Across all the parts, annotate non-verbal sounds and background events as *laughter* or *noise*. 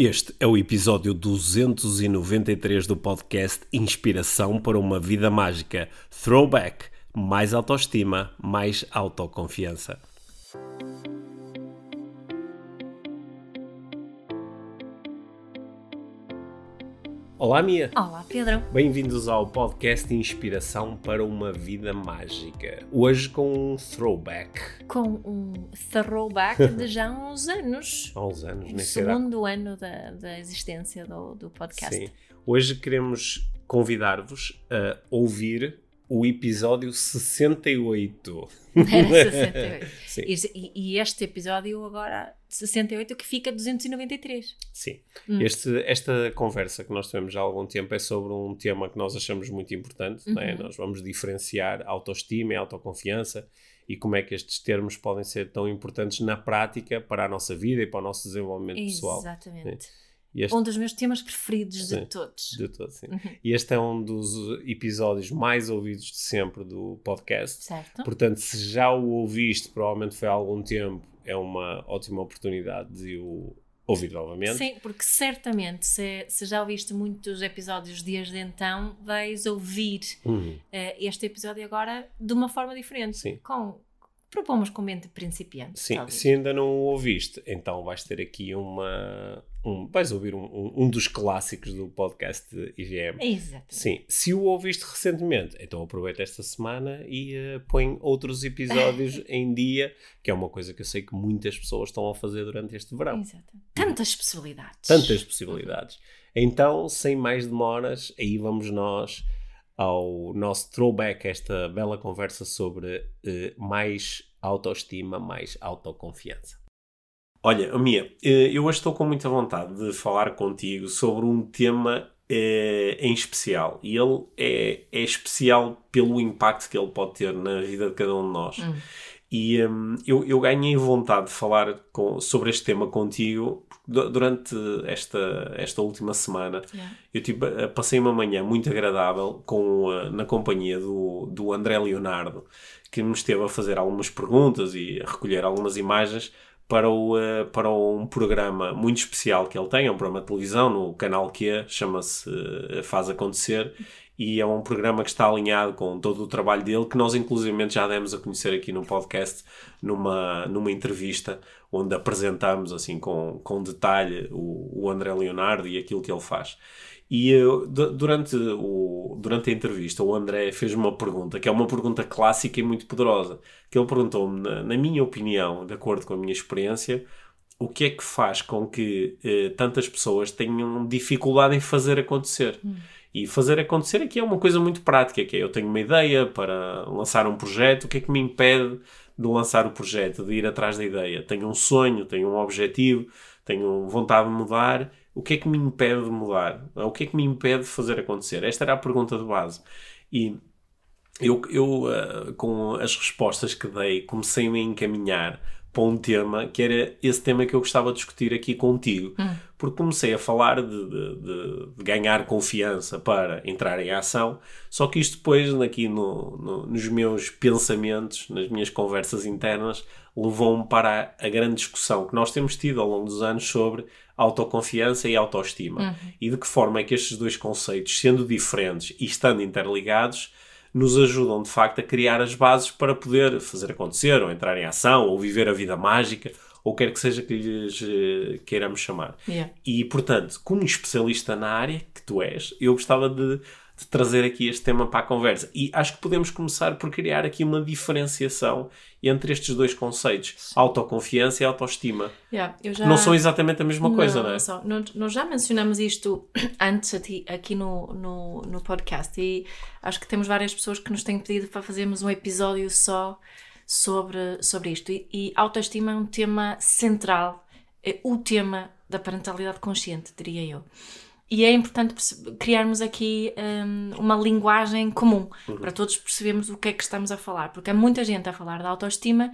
Este é o episódio 293 do podcast Inspiração para uma Vida Mágica. Throwback. Mais autoestima, mais autoconfiança. Olá, Mia. Olá, Pedro. Bem-vindos ao podcast Inspiração para uma Vida Mágica. Hoje com um throwback. Com um throwback de já uns anos. *laughs* Há uns anos, nem será. segundo ano da, da existência do, do podcast. Sim. Hoje queremos convidar-vos a ouvir o episódio 68. Era *laughs* 68. Sim. E, e este episódio agora, 68, que fica 293. Sim. Hum. Este, esta conversa que nós tivemos há algum tempo é sobre um tema que nós achamos muito importante. é? Uhum. Nós vamos diferenciar autoestima e autoconfiança e como é que estes termos podem ser tão importantes na prática para a nossa vida e para o nosso desenvolvimento pessoal. Exatamente. Este, Um dos meus temas preferidos Sim. de todos. de todo, sim. Uhum. E este é um dos episódios mais ouvidos de sempre do podcast. Certo? Portanto, se já o ouviste, provavelmente foi há algum tempo, é uma ótima oportunidade de o ouvir novamente. Sim, porque certamente, se, se já ouviste muitos episódios desde então, vais ouvir Uhum. eh, este episódio agora de uma forma diferente. Sim. Com, propomos com mente principiante. Sim, talvez. se ainda não o ouviste, então vais ter aqui uma. Um, vais ouvir um, um, um dos clássicos do podcast IGM. Exatamente. Sim, se o ouviste recentemente, então aproveita esta semana e eh, põe outros episódios *laughs* em dia, que é uma coisa que eu sei que muitas pessoas estão a fazer durante este verão. Exato. Tantas possibilidades. Tantas possibilidades. Então, sem mais demoras, aí vamos nós ao nosso throwback, esta bela conversa sobre eh, mais autoestima, mais autoconfiança. Olha, Mia, eh, eu hoje estou com muita vontade de falar contigo sobre um tema eh, em especial. E ele é, é especial pelo impacto que ele pode ter na vida de cada um de nós. Hum. E hum, eu, eu ganhei vontade de falar com- sobre este tema contigo du- durante esta, esta última semana. Yeah. Eu tipo, passei uma manhã muito agradável com, na companhia do, do André Leonardo, que me esteve a fazer algumas perguntas e a recolher algumas imagens para, o, eh, para um programa muito especial que ele tem, é um programa de televisão no canal Q, chama-se eh, Faz Acontecer, e é um programa que está alinhado com todo o trabalho dele, que nós inclusivamente já demos a conhecer aqui no podcast, numa, numa entrevista, onde apresentamos assim com, com detalhe o, o André Leonardo e aquilo que ele faz. E eh, du- durante, o, durante a entrevista, o André fez uma pergunta, que é uma pergunta clássica e muito poderosa, que ele perguntou-me, na, na minha opinião, de acordo com a minha experiência, o que é que faz com que eh, tantas pessoas tenham dificuldade em fazer acontecer? E fazer acontecer aqui é uma coisa muito prática, que é eu tenho uma ideia para lançar um projeto, o que é que me impede de lançar o projeto, de ir atrás da ideia? Tenho um sonho, tenho um objetivo, tenho vontade de mudar, o que é que me impede de mudar? O que é que me impede de fazer acontecer? Esta era a pergunta de base. E eu, eu ah, com as respostas que dei, comecei-me a encaminhar para um tema que era esse tema que eu gostava de discutir aqui contigo. Porque comecei a falar de, de- de- de ganhar confiança para entrar em ação, só que isto depois, aqui no, no- nos meus pensamentos, nas minhas conversas internas, levou-me para a, a grande discussão que nós temos tido ao longo dos anos sobre autoconfiança e autoestima. E de que forma é que estes dois conceitos, sendo diferentes e estando interligados, nos ajudam de facto a criar as bases para poder fazer acontecer, ou entrar em ação, ou viver a vida mágica, ou quer que seja que lhes eh, queiramos chamar. Yeah. E portanto, como especialista na área que tu és, eu gostava de, de trazer aqui este tema para a conversa. E acho que podemos começar por criar aqui uma diferenciação entre estes dois conceitos: autoconfiança e autoestima. Yeah, já... Não são exatamente a mesma coisa, não é? são. Nós, já mencionamos isto *coughs* antes aqui, aqui no, no, no podcast e acho que temos várias pessoas que nos têm pedido para fazermos um episódio só sobre, sobre isto. E, e autoestima é um tema central, é o tema da parentalidade consciente, diria eu. E é importante criarmos aqui hum, uma linguagem comum para todos percebermos o que é que estamos a falar, porque há muita gente a falar da autoestima,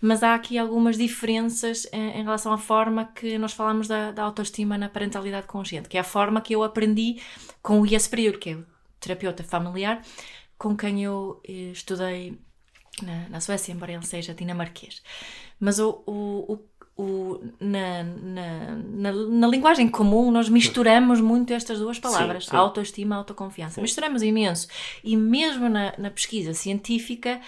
mas há aqui algumas diferenças em, em relação à forma que nós falamos da, da autoestima na parentalidade consciente, que é a forma que eu aprendi com o Ias Prior, que é o terapeuta familiar, com quem eu eh, estudei na, na Suécia, embora ele seja dinamarquês. Mas o, o, o, o, na, na, na, na, linguagem comum nós misturamos muito estas duas palavras, sim, sim. autoestima e autoconfiança. Sim. Misturamos imenso. E mesmo na, na pesquisa científica,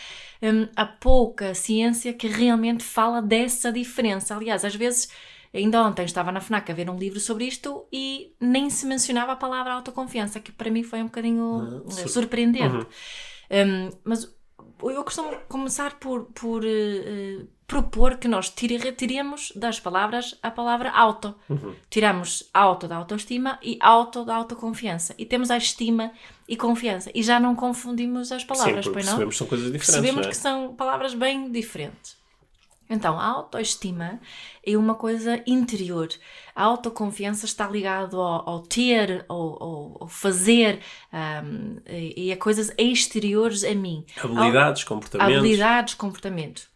hum, há pouca ciência que realmente fala dessa diferença. Aliás, às vezes. Ainda ontem estava na FNAC a ver um livro sobre isto e nem se mencionava a palavra autoconfiança, que para mim foi um bocadinho uhum. surpreendente. Uhum. Um, mas eu costumo começar por, por uh, propor que nós retiremos das palavras a palavra auto. Uhum. Tiramos auto da autoestima e auto da autoconfiança. E temos a estima e confiança. E já não confundimos as palavras, Sim, pois não? Percebemos que são coisas diferentes. Percebemos é? que são palavras bem diferentes. Então, a autoestima é uma coisa interior. A autoconfiança está ligado ao, ao ter, ao, ao fazer um, e a coisas exteriores a mim. Habilidades, comportamentos. Habilidades, comportamento.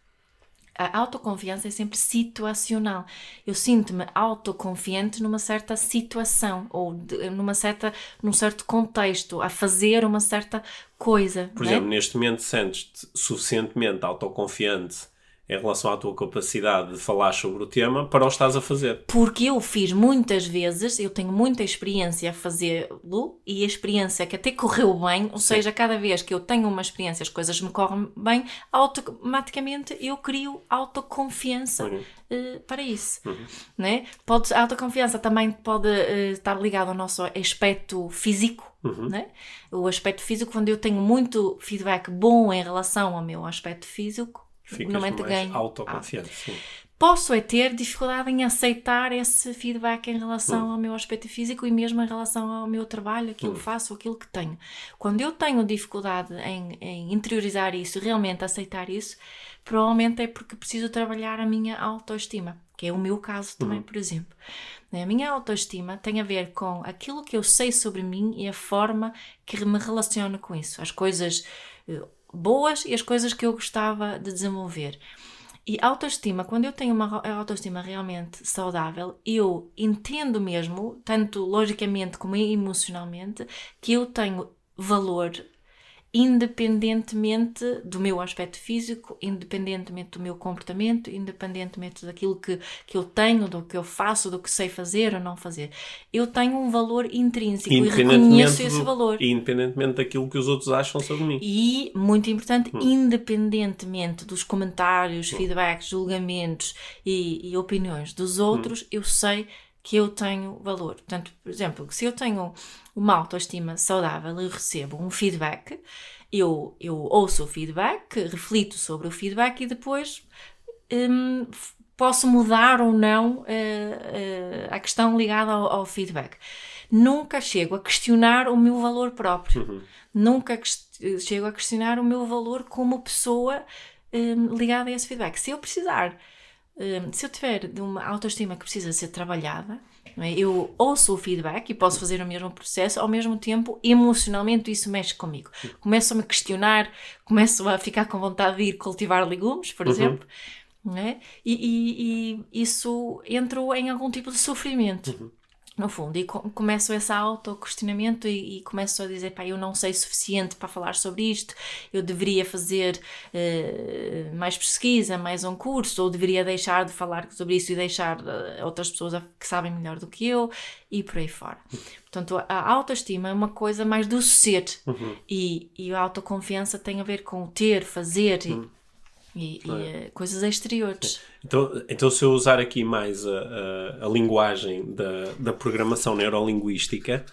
A autoconfiança é sempre situacional. Eu sinto-me autoconfiante numa certa situação ou de, numa certa, num certo contexto, a fazer uma certa coisa. Por exemplo, é? neste momento sentes-te suficientemente autoconfiante em relação à tua capacidade de falar sobre o tema para o estás a fazer. Porque eu fiz muitas vezes, eu tenho muita experiência a fazê-lo e a experiência que até correu bem, ou Sim. seja, cada vez que eu tenho uma experiência, as coisas me correm bem, automaticamente eu crio autoconfiança uhum. uh, para isso. Uhum. Né? Pode, a autoconfiança também pode uh, estar ligada ao nosso aspecto físico. Uhum. Né? O aspecto físico, quando eu tenho muito feedback bom em relação ao meu aspecto físico, Ficas mais ganho. autoconfiante, sim. Posso é ter dificuldade em aceitar esse feedback em relação hum. ao meu aspecto físico e mesmo em relação ao meu trabalho, aquilo hum. que faço, aquilo que tenho. Quando eu tenho dificuldade em, em interiorizar isso, realmente aceitar isso, provavelmente é porque preciso trabalhar a minha autoestima, que é o meu caso também, hum. por exemplo. A minha autoestima tem a ver com aquilo que eu sei sobre mim e a forma que me relaciono com isso. As coisas eh, boas e as coisas que eu gostava de desenvolver. E autoestima, quando eu tenho uma autoestima realmente saudável, eu entendo mesmo, tanto logicamente como emocionalmente, que eu tenho valor independentemente do meu aspecto físico, independentemente do meu comportamento, independentemente daquilo que, que eu tenho, do que eu faço, do que sei fazer ou não fazer. Eu tenho um valor intrínseco e reconheço esse valor. Independentemente daquilo que os outros acham sobre mim. E, muito importante, hum. independentemente dos comentários, hum. feedbacks, julgamentos e, e opiniões dos outros, hum. eu sei que eu tenho valor. Portanto, por exemplo, se eu tenho uma autoestima saudável e recebo um feedback, eu, eu ouço o feedback, reflito sobre o feedback e depois hum, posso mudar ou não uh, uh, a questão ligada ao, ao, feedback. Nunca chego a questionar o meu valor próprio. Uhum. Nunca chego a questionar o meu valor como pessoa um, ligada a esse feedback. Se eu precisar se eu tiver de uma autoestima que precisa ser trabalhada, é? eu ouço o feedback e posso fazer o mesmo processo, ao mesmo tempo, emocionalmente, isso mexe comigo. Começo a me questionar, começo a ficar com vontade de ir cultivar legumes, por uhum. exemplo. É? E, e, e, isso entrou em algum tipo de sofrimento. Uhum no fundo, e começo esse auto-questionamento e, e, começo a dizer, pá, eu não sei suficiente para falar sobre isto, eu deveria fazer uh, mais pesquisa, mais um curso, ou deveria deixar de falar sobre isso e deixar uh, outras pessoas que sabem melhor do que eu, e por aí fora. Portanto, a autoestima é uma coisa mais do ser, uhum. e, e a autoconfiança tem a ver com ter, fazer, uhum e, e é? coisas exteriores. Então, então, se eu usar aqui mais a, a, a, linguagem da, da programação neurolinguística,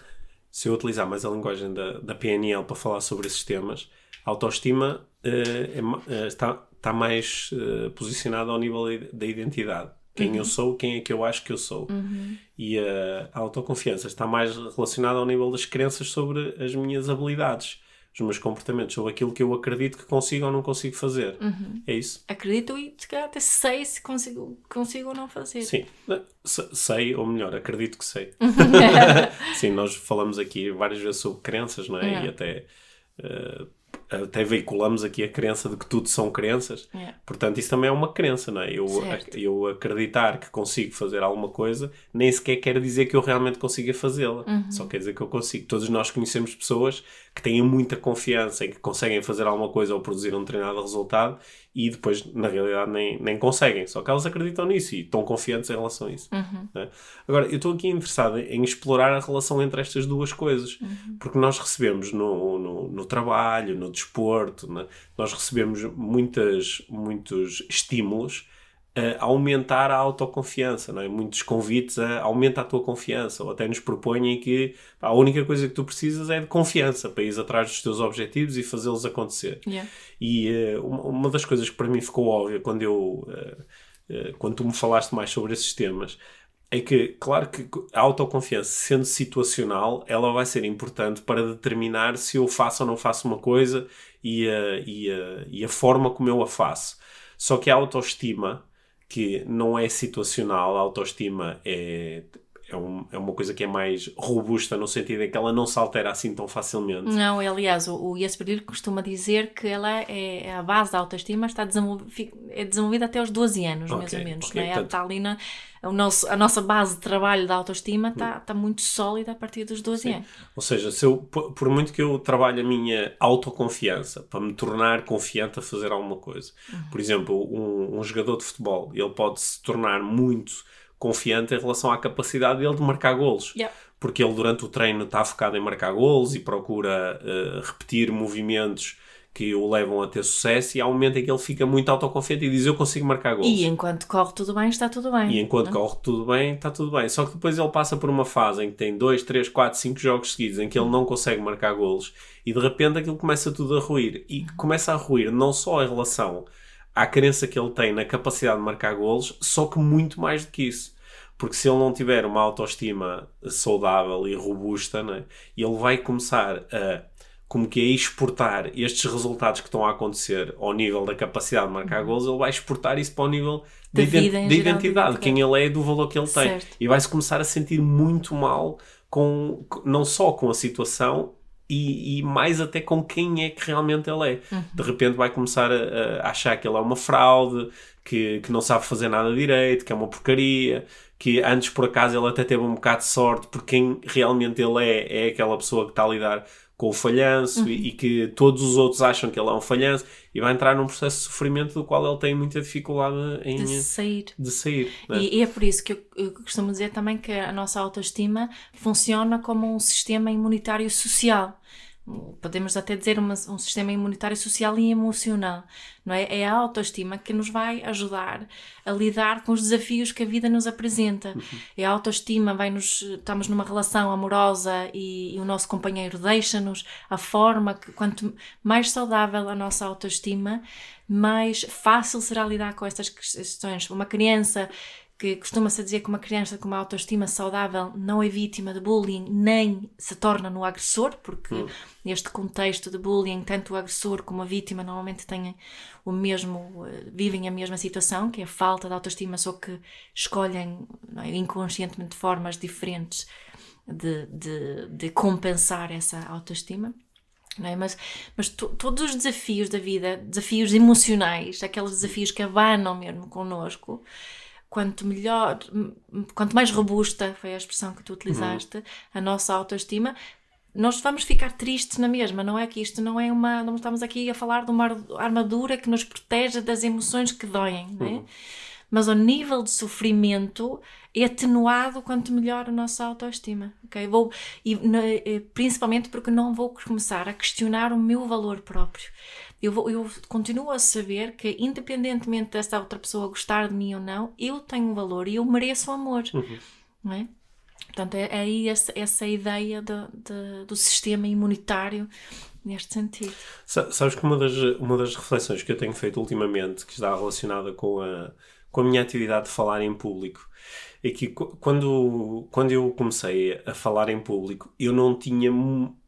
se eu utilizar mais a linguagem da, da PNL para falar sobre esses temas, a autoestima uh, é, está, está mais uh, posicionada ao nível da identidade. Quem uhum. eu sou, quem é que eu acho que eu sou. Uhum. E a, a autoconfiança está mais relacionada ao nível das crenças sobre as minhas habilidades os meus comportamentos, sobre aquilo que eu acredito que consigo ou não consigo fazer. Uhum. É isso. Acredito e se calhar até sei se consigo, consigo ou não fazer. Sim, sei, ou melhor, acredito que sei. *laughs* Sim, nós falamos aqui várias vezes sobre crenças, não é? E até. Uh, até veiculamos aqui a crença de que tudo são crenças. Yeah. Portanto, isso também é uma crença, não é? Eu, eu acreditar que consigo fazer alguma coisa nem sequer quer dizer que eu realmente consiga fazê-la. Uhum. Só quer dizer que eu consigo. Todos nós conhecemos pessoas que têm muita confiança em que conseguem fazer alguma coisa ou produzir um determinado resultado e depois, na realidade, nem, nem conseguem. Só que elas acreditam nisso e estão confiantes em relação a isso. Né? Agora, eu estou aqui interessado em explorar a relação entre estas duas coisas, porque nós recebemos no, no, no trabalho, no desporto, né? nós recebemos muitas, muitos estímulos a aumentar a autoconfiança, não é? Muitos convites a aumenta a tua confiança, ou até nos propõem que a única coisa que tu precisas é de confiança para ir atrás dos teus objetivos e fazê-los acontecer. Yeah. E uh, uma das coisas que para mim ficou óbvia quando eu uh, uh, quando tu me falaste mais sobre esses temas é que, claro que a autoconfiança, sendo situacional, ela vai ser importante para determinar se eu faço ou não faço uma coisa e a, e a, e a forma como eu a faço. Só que a autoestima, que não é situacional, a autoestima é, é, um, é uma coisa que é mais robusta no sentido em que ela não se altera assim tão facilmente. Não, aliás, o, o Jesper costuma dizer que ela é, é a base da autoestima, está desenvolvida, é desenvolvida até aos 12 anos, okay, mais ou menos. Okay, não é? Portanto, está ali na, o nosso, a nossa base de trabalho da autoestima está, está muito sólida a partir dos 12 sim. anos. Ou seja, se eu, por muito que eu trabalhe a minha autoconfiança para me tornar confiante a fazer alguma coisa, uhum. por exemplo, um, um jogador de futebol, ele pode se tornar muito confiante em relação à capacidade dele de marcar golos. Yeah. Porque ele durante o treino está focado em marcar golos e procura uh, repetir movimentos que o levam a ter sucesso e há um momento em que ele fica muito autoconfiante e diz eu consigo marcar gols. E enquanto corre tudo bem, está tudo bem. E enquanto não? corre tudo bem, está tudo bem. Só que depois ele passa por uma fase em que tem 2, 3, 4, 5 jogos seguidos em que ele não consegue marcar golos e de repente aquilo começa tudo a ruir. E começa a ruir não só em relação à crença que ele tem na capacidade de marcar golos, só que muito mais do que isso. Porque se ele não tiver uma autoestima saudável e robusta, né, ele vai começar a como que é exportar estes resultados que estão a acontecer ao nível da capacidade de marcar uhum. gols, ele vai exportar isso para o nível de, de, ident de identidade, de quem ele é e do valor que ele tem. Certo. E vai-se começar a sentir muito mal com não só com a situação e, e, mais até com quem é que realmente ele é. Uhum. De repente vai começar a, a, achar que ele é uma fraude, que, que não sabe fazer nada direito, que é uma porcaria, que antes por acaso ele até teve um bocado de sorte, porque quem realmente ele é, é aquela pessoa que está a lidar com o falhanço uhum. e, e, que todos os outros acham que ele é um falhanço e vai entrar num processo de sofrimento do qual ele tem muita dificuldade em de sair. De sair né? e, e, é por isso que eu, eu, costumo dizer também que a nossa autoestima funciona como um sistema imunitário social podemos até dizer uma, um sistema imunitário social e emocional, não é? É a autoestima que nos vai ajudar a lidar com os desafios que a vida nos apresenta. É a autoestima vai nos estamos numa relação amorosa e, e o nosso companheiro deixa-nos a forma que quanto mais saudável a nossa autoestima, mais fácil será lidar com estas questões. Uma criança que costuma-se dizer que uma criança com uma autoestima saudável não é vítima de bullying nem se torna no agressor, porque hum. neste contexto de bullying, tanto o agressor como a vítima normalmente têm o mesmo, eh, vivem a mesma situação, que é a falta de autoestima, só que escolhem é, inconscientemente formas diferentes de, de, de compensar essa autoestima. É? Mas, mas todos os desafios da vida, desafios emocionais, aqueles desafios que abanam mesmo connosco, quanto melhor, quanto mais robusta foi a expressão que tu utilizaste, uhum. a nossa autoestima, nós vamos ficar tristes na mesma, não é que isto não é uma, não estamos aqui a falar de uma armadura que nos protege das emoções que doem, não é? Uhum. Mas o nível de sofrimento é atenuado quanto melhor a nossa autoestima, ok? Vou, e, principalmente porque não vou começar a questionar o meu valor próprio eu, vou, eu continuo a saber que, independentemente desta outra pessoa gostar de mim ou não, eu tenho um valor e eu mereço amor. Uhum. Não é? Portanto, é, é aí essa, essa ideia do, do sistema imunitário neste sentido. Sabes que uma das, uma das reflexões que eu tenho feito ultimamente, que está relacionada com a, com a minha atividade de falar em público, é que quando, quando eu comecei a falar em público, eu não tinha,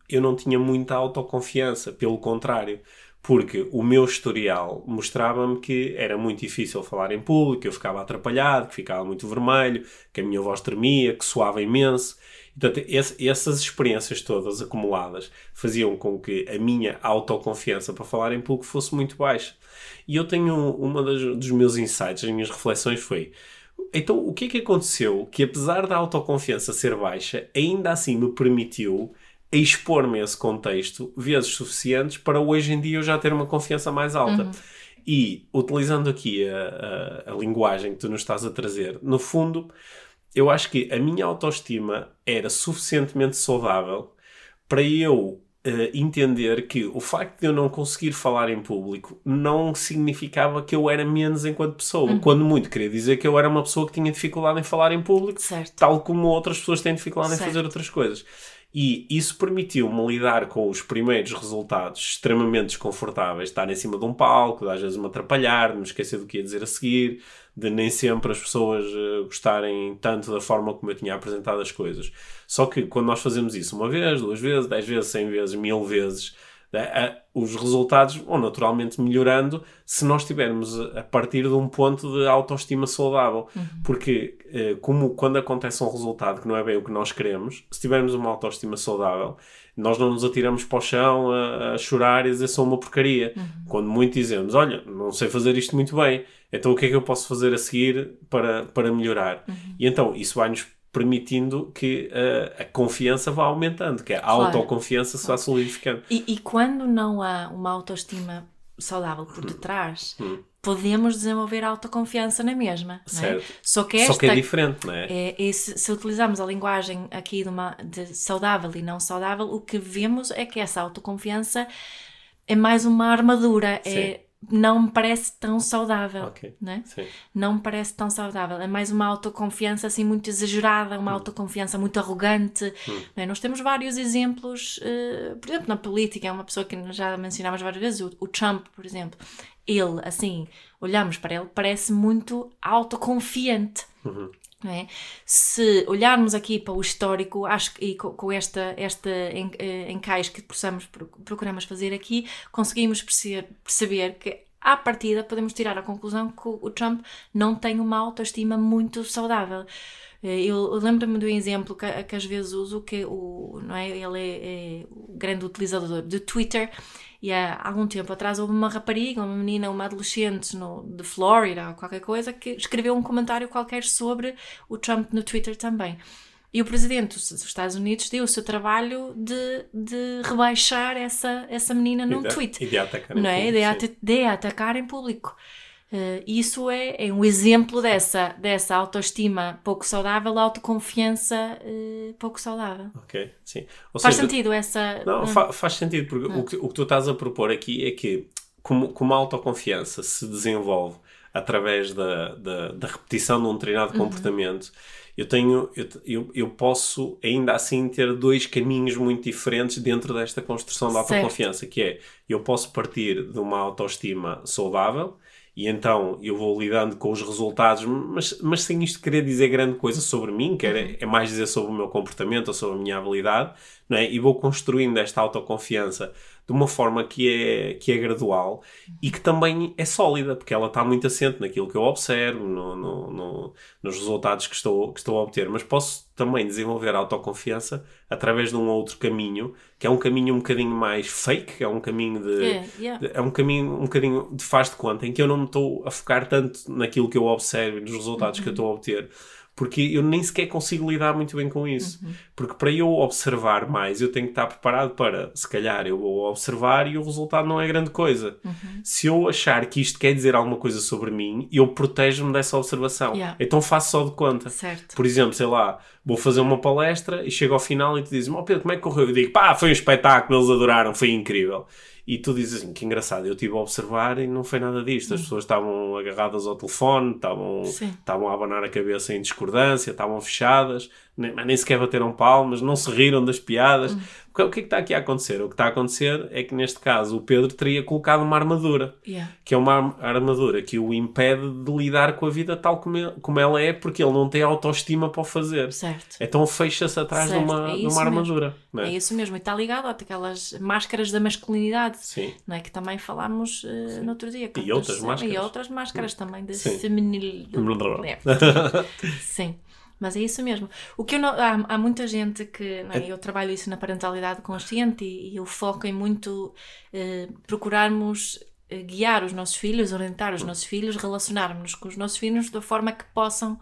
eu não tinha muita autoconfiança, pelo contrário porque o meu historial mostrava-me que era muito difícil falar em público, que eu ficava atrapalhado, que ficava muito vermelho, que a minha voz tremia, que soava imenso. Portanto, esse, essas experiências todas acumuladas faziam com que a minha autoconfiança para falar em público fosse muito baixa. E eu tenho uma das, dos meus insights, as minhas reflexões foi então o que é que aconteceu que apesar da autoconfiança ser baixa, ainda assim me permitiu expor-me a esse contexto vezes suficientes para hoje em dia eu já ter uma confiança mais alta. Uhum. E utilizando aqui a, a, a linguagem que tu nos estás a trazer, no fundo, eu acho que a minha autoestima era suficientemente saudável para eu Uh, entender que o facto de eu não conseguir falar em público não significava que eu era menos enquanto pessoa. Uhum. Quando muito queria dizer que eu era uma pessoa que tinha dificuldade em falar em público, certo. tal como outras pessoas têm dificuldade certo. em fazer outras coisas. E isso permitiu-me lidar com os primeiros resultados extremamente desconfortáveis, estar em cima de um palco, às vezes me atrapalhar, me esquecer do que ia dizer a seguir, de nem sempre as pessoas uh, gostarem tanto da forma como eu tinha apresentado as coisas. Só que quando nós fazemos isso uma vez, duas vezes, dez vezes, cem vezes, mil vezes, né, os resultados vão naturalmente melhorando se nós estivermos a partir de um ponto de autoestima saudável. Uhum. Porque, eh, como quando acontece um resultado que não é bem o que nós queremos, se tivermos uma autoestima saudável, nós não nos atiramos para o chão a, a chorar e dizer sou uma porcaria. Uhum. Quando muito dizemos, olha, não sei fazer isto muito bem, então o que é que eu posso fazer a seguir para, para melhorar? Uhum. E então isso vai-nos permitindo que uh, a confiança vá aumentando, que a claro. autoconfiança se vá solidificando. E, e, quando não há uma autoestima saudável por *clears throat* detrás, hum. Podemos desenvolver autoconfiança na mesma. Certo. É? Só, que esta, Só que é diferente, não é? é, é se, se, utilizarmos a linguagem aqui de, uma, de saudável e não saudável, o que vemos é que essa autoconfiança é mais uma armadura. É Sim. É não me parece tão saudável. Okay. Né? Não me parece tão saudável. É mais uma autoconfiança assim muito exagerada, uma hum. autoconfiança muito arrogante. Hum. Né? Nós temos vários exemplos, uh, por exemplo, na política, é uma pessoa que já mencionámos várias vezes, o, o Trump, por exemplo. Ele, assim, olhamos para ele, parece muito autoconfiante. Uhum. É? Se olharmos aqui para o histórico, acho que com, com esta, esta eh, encaixe que possamos, procuramos fazer aqui, conseguimos perceber, que à partida podemos tirar a conclusão que o Trump não tem uma autoestima muito saudável. Eh, eu lembro-me do exemplo que, que, às vezes uso, que o, não é? ele é, é o grande utilizador de Twitter e há algum tempo atrás houve uma rapariga, uma menina, uma adolescente no, de Flórida ou qualquer coisa que escreveu um comentário qualquer sobre o Trump no Twitter também. E o presidente dos Estados Unidos deu o seu trabalho de, de rebaixar essa, essa menina num de, tweet. E de atacar não é? público. De, de, atacar em público. Uh, isso é, é, um exemplo dessa, dessa autoestima pouco saudável, autoconfiança uh, pouco saudável. Ok, sim. Ou faz seja, sentido essa. Não, fa faz sentido, porque o, que, o que tu estás a propor aqui é que, como, como a autoconfiança se desenvolve através da, da, da repetição de um treinado uhum. comportamento, eu tenho eu, eu, eu, posso ainda assim ter dois caminhos muito diferentes dentro desta construção da autoconfiança, certo. que é eu posso partir de uma autoestima saudável e então eu vou lidando com os resultados, mas, mas sem isto querer dizer grande coisa sobre mim, que é, é mais dizer sobre o meu comportamento ou sobre a minha habilidade, não é? e vou construindo esta autoconfiança de uma forma que é, que é gradual e que também é sólida, porque ela está muito assente naquilo que eu observo, no, no, no, nos resultados que estou, que estou a obter. Mas posso também desenvolver autoconfiança através de um outro caminho, que é um caminho um bocadinho mais fake, é um caminho de, yeah, yeah. de, é um caminho um bocadinho de faz de conta, em que eu não me estou a focar tanto naquilo que eu observo e nos resultados uhum. que eu estou a obter, porque eu nem sequer consigo lidar muito bem com isso. Uhum. Porque para eu observar mais, eu tenho que estar preparado para, se calhar, eu vou observar e o resultado não é grande coisa. Uhum. Se eu achar que isto quer dizer alguma coisa sobre mim, eu protejo-me dessa observação. Yeah. Então faço só de conta. Certo. Por exemplo, sei lá, vou fazer uma palestra e chego ao final e tu dizes: oh, Pedro, como é que correu? Eu digo: pá, foi um espetáculo, eles adoraram, foi incrível. E tu dizes assim, que engraçado, eu estive a observar e não foi nada disto. As hum. pessoas estavam agarradas ao telefone, estavam, estavam a abanar a cabeça em discordância, estavam fechadas, nem, nem sequer bateram palmas, não se riram das piadas. Hum. O que é que está aqui a acontecer? O que está a acontecer é que neste caso o Pedro teria colocado uma armadura, yeah. que é uma armadura que o impede de lidar com a vida tal como, ele, como ela é, porque ele não tem autoestima para o fazer. Certo. Então fecha-se atrás certo. de uma, é de uma armadura. É? é? isso mesmo, e está ligado àquelas máscaras da masculinidade, Sim. não é? que também falámos uh, no outro dia. E outras máscaras. E outras máscaras também de Sim. feminil... *laughs* Sim. Mas é isso mesmo. O que não, há, há, muita gente que é? eu trabalho isso na parentalidade consciente e, e eu foco em muito eh, procurarmos eh, guiar os nossos filhos, orientar os nossos filhos, relacionarmos com os nossos filhos da forma que possam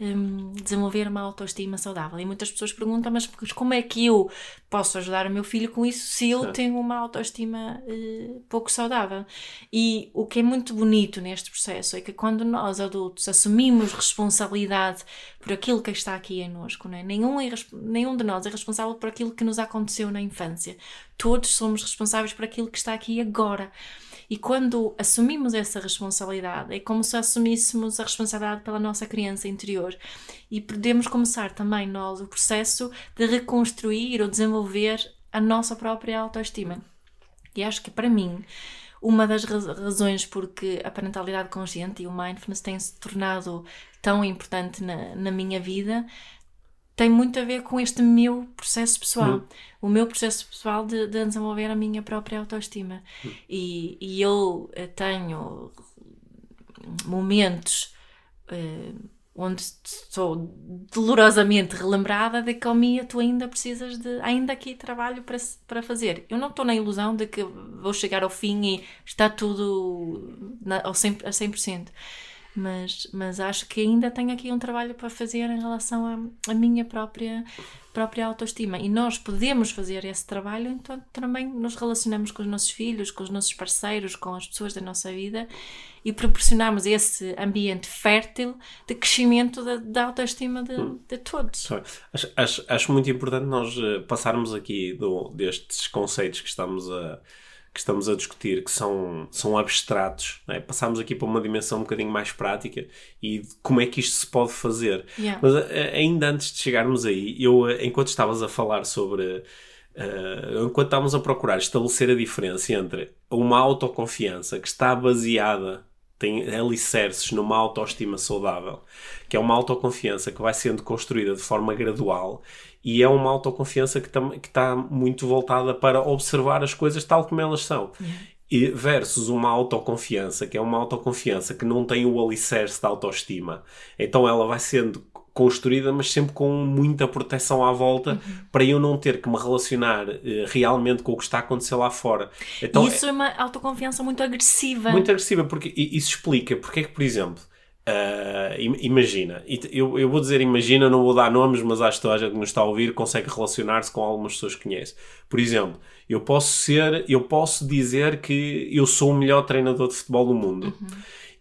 hum, desenvolver uma autoestima saudável. E muitas pessoas perguntam, mas como é que eu posso ajudar o meu filho com isso se ele tem uma autoestima uh, pouco saudável? E o que é muito bonito neste processo é que quando nós adultos assumimos responsabilidade por aquilo que está aqui em nós, é? nenhum, é, nenhum de nós é responsável por aquilo que nos aconteceu na infância. Todos somos responsáveis por aquilo que está aqui agora. E quando assumimos essa responsabilidade, é como se assumíssemos a responsabilidade pela nossa criança interior. E podemos começar também nós o processo de reconstruir ou desenvolver a nossa própria autoestima. E acho que para mim, uma das razões porque a parentalidade consciente e o mindfulness têm se tornado tão importante na, na minha vida tem muito a ver com este meu processo pessoal, uhum. o meu processo pessoal de, de, desenvolver a minha própria autoestima. Uhum. E, e, eu eh, tenho momentos uh, onde sou dolorosamente relembrada de que, oh Mia, tu ainda precisas de, ainda aqui trabalho para, para fazer. Eu não estou na ilusão de que vou chegar ao fim e está tudo na, ao 100%, a 100% mas, mas acho que ainda tenho aqui um trabalho para fazer em relação à, minha própria, própria autoestima. E nós podemos fazer esse trabalho, então também nos relacionamos com os nossos filhos, com os nossos parceiros, com as pessoas da nossa vida e proporcionamos esse ambiente fértil de crescimento da, da autoestima de, hum. de todos. Acho, acho, acho, muito importante nós eh, passarmos aqui do, destes conceitos que estamos a que estamos a discutir, que são, são abstratos, é? passamos aqui para uma dimensão um bocadinho mais prática e como é que isto se pode fazer. Yeah. Mas ainda antes de chegarmos aí, eu, enquanto estavas a falar sobre. Uh, enquanto estávamos a procurar estabelecer a diferença entre uma autoconfiança que está baseada tem alicerces numa autoestima saudável, que é uma autoconfiança que vai sendo construída de forma gradual e é uma autoconfiança que está muito voltada para observar as coisas tal como elas são. E versus uma autoconfiança, que é uma autoconfiança que não tem o alicerce da autoestima. Então ela vai sendo construída, mas sempre com muita proteção à volta, uhum. para eu não ter que me relacionar uh, realmente com o que está a acontecer lá fora. Então, isso é, é uma autoconfiança muito agressiva. Muito agressiva, porque isso explica porque é que, por exemplo, Uh, imagina, eu, eu vou dizer imagina, não vou dar nomes, mas acho que toda a gente que nos está a ouvir consegue relacionar-se com algumas pessoas que conhece. Por exemplo, eu posso ser, eu posso dizer que eu sou o melhor treinador de futebol do mundo. Uhum.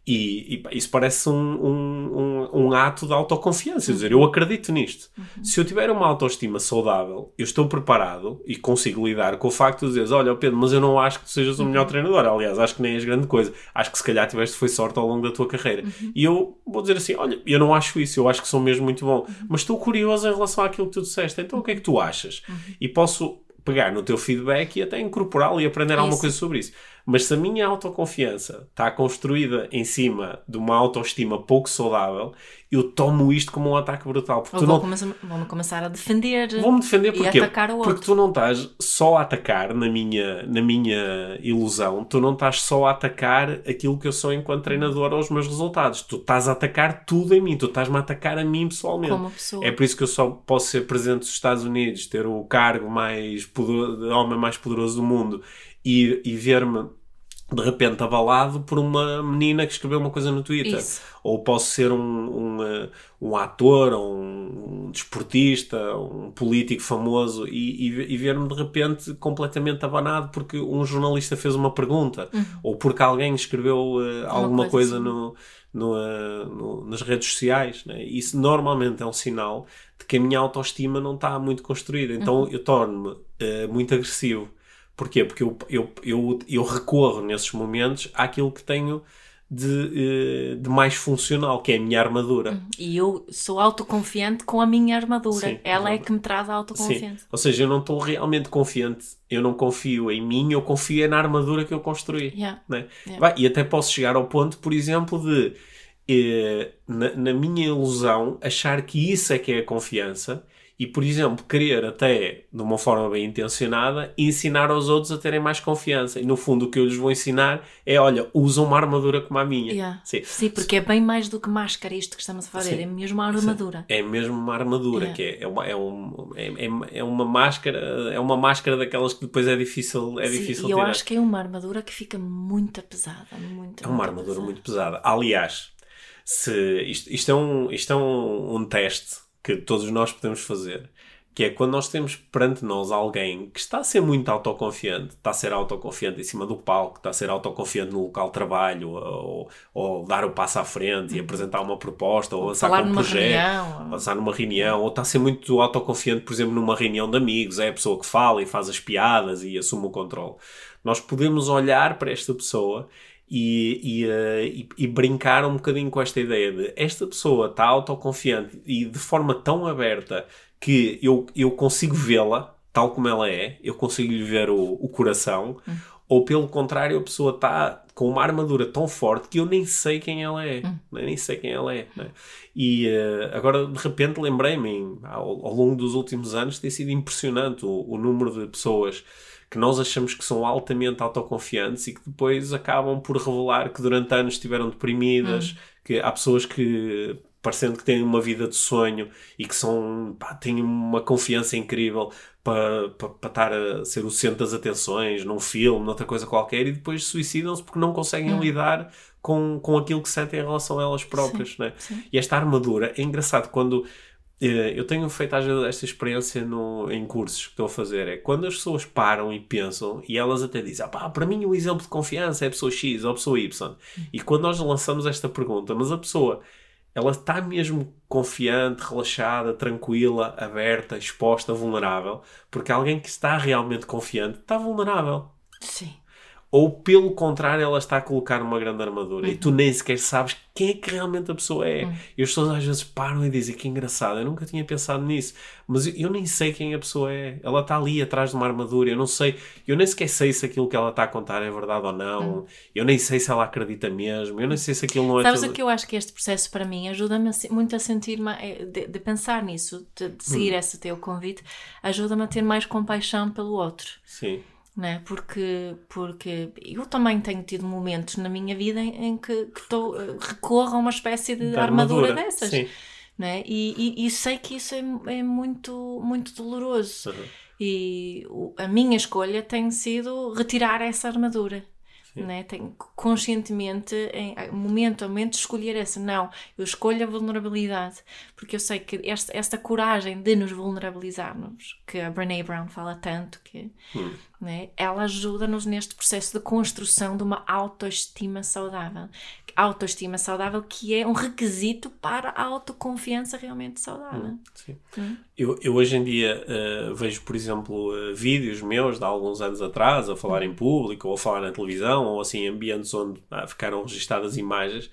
E, e, isso parece um, um, um, um, ato de autoconfiança. Uhum. dizer, eu acredito nisto. Uhum. Se eu tiver uma autoestima saudável, eu estou preparado e consigo lidar com o facto de dizer: Olha, Pedro, mas eu não acho que tu sejas o melhor uhum. treinador. Aliás, acho que nem és grande coisa. Acho que se calhar tiveste foi sorte ao longo da tua carreira. Uhum. E eu vou dizer assim: Olha, eu não acho isso. Eu acho que sou mesmo muito bom. Uhum. Mas estou curioso em relação àquilo que tu disseste. Então, o que é que tu achas? Uhum. E posso pegar no teu feedback e até incorporá-lo e aprender alguma coisa sobre isso. Mas se a minha autoconfiança está construída em cima de uma autoestima pouco saudável, eu tomo isto como um ataque brutal. Porque tu não... começar, começar a defender. Vou-me defender porque, atacar o outro. porque tu não estás só a atacar, na minha, na minha ilusão, tu não estás só a atacar aquilo que eu sou enquanto treinador aos meus resultados. Tu estás a atacar tudo em mim, tu estás-me a atacar a mim pessoalmente. Como pessoa. É por isso que eu só posso ser presidente dos Estados Unidos, ter o cargo mais poderoso, homem mais poderoso do mundo e, e ver-me de repente abalado por uma menina que escreveu uma coisa no Twitter. Isso. Ou posso ser um, um, eh, um ator, um, um, desportista, um político famoso e, e, e ver-me de repente completamente abanado porque um jornalista fez uma pergunta uhum. ou porque alguém escreveu uh, alguma coisa, coisa assim. no, no, uh, no, nas redes sociais. Né? Isso normalmente é um sinal de que a minha autoestima não está muito construída. Então uhum. eu torno-me uh, muito agressivo Porquê? Porque eu, eu, eu, eu recorro nesses momentos àquilo que tenho de, eh, de mais funcional, que é a minha armadura. Uhum. E eu sou autoconfiante com a minha armadura. Sim, Ela é que me traz a autoconfiança. Sim. Ou seja, eu não estou realmente confiante, eu não confio em mim, eu confio na armadura que eu construí. Yeah. Né? Yeah. Vai, e até posso chegar ao ponto, por exemplo, de eh, na, na minha ilusão achar que isso é que é a confiança e, por exemplo, querer até, de uma forma bem intencionada, ensinar aos outros a terem mais confiança. E, no fundo, o que eu lhes vou ensinar é, olha, usa uma armadura como a minha. Yeah. Sim. Sim, porque é bem mais do que máscara isto que estamos a fazer, Sim. é mesmo uma armadura. Sim. É mesmo uma armadura, yeah. que é, é, uma, é, um, é, é, é, uma máscara, é uma máscara daquelas que depois é difícil, é Sim, difícil e eu acho que é uma armadura que fica muito pesada. Muito, é uma armadura pesada. muito pesada. Aliás, Se, isto, isto é, um, isto é um, um teste que todos nós podemos fazer que é quando nós temos perante nós alguém que está a ser muito autoconfiante, está a ser autoconfiante em cima do palco, está a ser autoconfiante no local de trabalho, ou, ou dar o passo à frente e uhum. apresentar uma proposta, ou lançar um projeto, reunião. lançar numa reunião, ou está a ser muito autoconfiante, por exemplo, numa reunião de amigos, é a pessoa que fala e faz as piadas e assume o controle. Nós podemos olhar para esta pessoa e, e, uh, e, e, brincar um bocadinho com esta ideia de esta pessoa está autoconfiante e de forma tão aberta que eu, eu consigo vê-la tal como ela é, eu consigo lhe ver o, o coração, hum. ou pelo contrário, a pessoa está com uma armadura tão forte que eu nem sei quem ela é, hum. Né? nem sei quem ela é. Né? E uh, agora de repente lembrei-me, ao, ao, longo dos últimos anos, tem sido impressionante o, o número de pessoas que nós achamos que são altamente autoconfiantes e que depois acabam por revelar que durante anos estiveram deprimidas, hum. que há pessoas que parecendo que têm uma vida de sonho e que são, pá, têm uma confiança incrível para, para, para estar a ser o centro das atenções num filme, noutra coisa qualquer, e depois suicidam-se porque não conseguem hum. lidar com, com aquilo que sentem em relação a elas próprias. Sim, né? Sim. E esta armadura é engraçado quando. Eh, eu tenho feito esta experiência no, em cursos que estou a fazer. É quando as pessoas param e pensam e elas até dizem: ah, pá, para mim o exemplo de confiança é a pessoa X ou a pessoa Y. E quando nós lançamos esta pergunta, mas a pessoa ela está mesmo confiante, relaxada, tranquila, aberta, exposta, vulnerável, porque alguém que está realmente confiante está vulnerável. Sim ou pelo contrário, ela está a colocar uma grande armadura uhum. e tu uhum. nem sequer sabes quem é que realmente a pessoa é. Uhum. E as pessoas às vezes param e dizem que engraçado, eu nunca tinha pensado nisso, mas eu, eu, nem sei quem a pessoa é. Ela está ali atrás de uma armadura, eu não sei, eu nem sequer sei se aquilo que ela está a contar é verdade ou não, uhum. eu nem sei se ela acredita mesmo, eu nem sei se aquilo não é. Sabes tudo... o que eu acho que este processo para mim ajuda-me muito a sentir, eh, de, de pensar nisso, de, de seguir hum. esse teu convite, ajuda-me a ter mais compaixão pelo outro. Sim né? porque, porque eu também tenho tido momentos na minha vida em, em que, que tô, eh, recorro a uma espécie de, armadura, armadura, dessas. Sim. Né? E, e, e, sei que isso é, é muito, muito doloroso. Uhum. E o, a minha escolha tem sido retirar essa armadura né? Tenho conscientemente, em momento a momento, escolher essa. Não, eu escolho a vulnerabilidade, porque eu sei que esta, esta coragem de nos vulnerabilizarmos, que a Brené Brown fala tanto, que hum. Né? ela ajuda-nos neste processo de construção de uma autoestima saudável. Autoestima saudável que é um requisito para a autoconfiança realmente saudável. Hum, sim. Hum? Eu, eu hoje em dia uh, vejo, por exemplo, uh, vídeos meus de alguns anos atrás a falar em público ou a falar na televisão ou assim ambientes onde ah, ficaram registadas imagens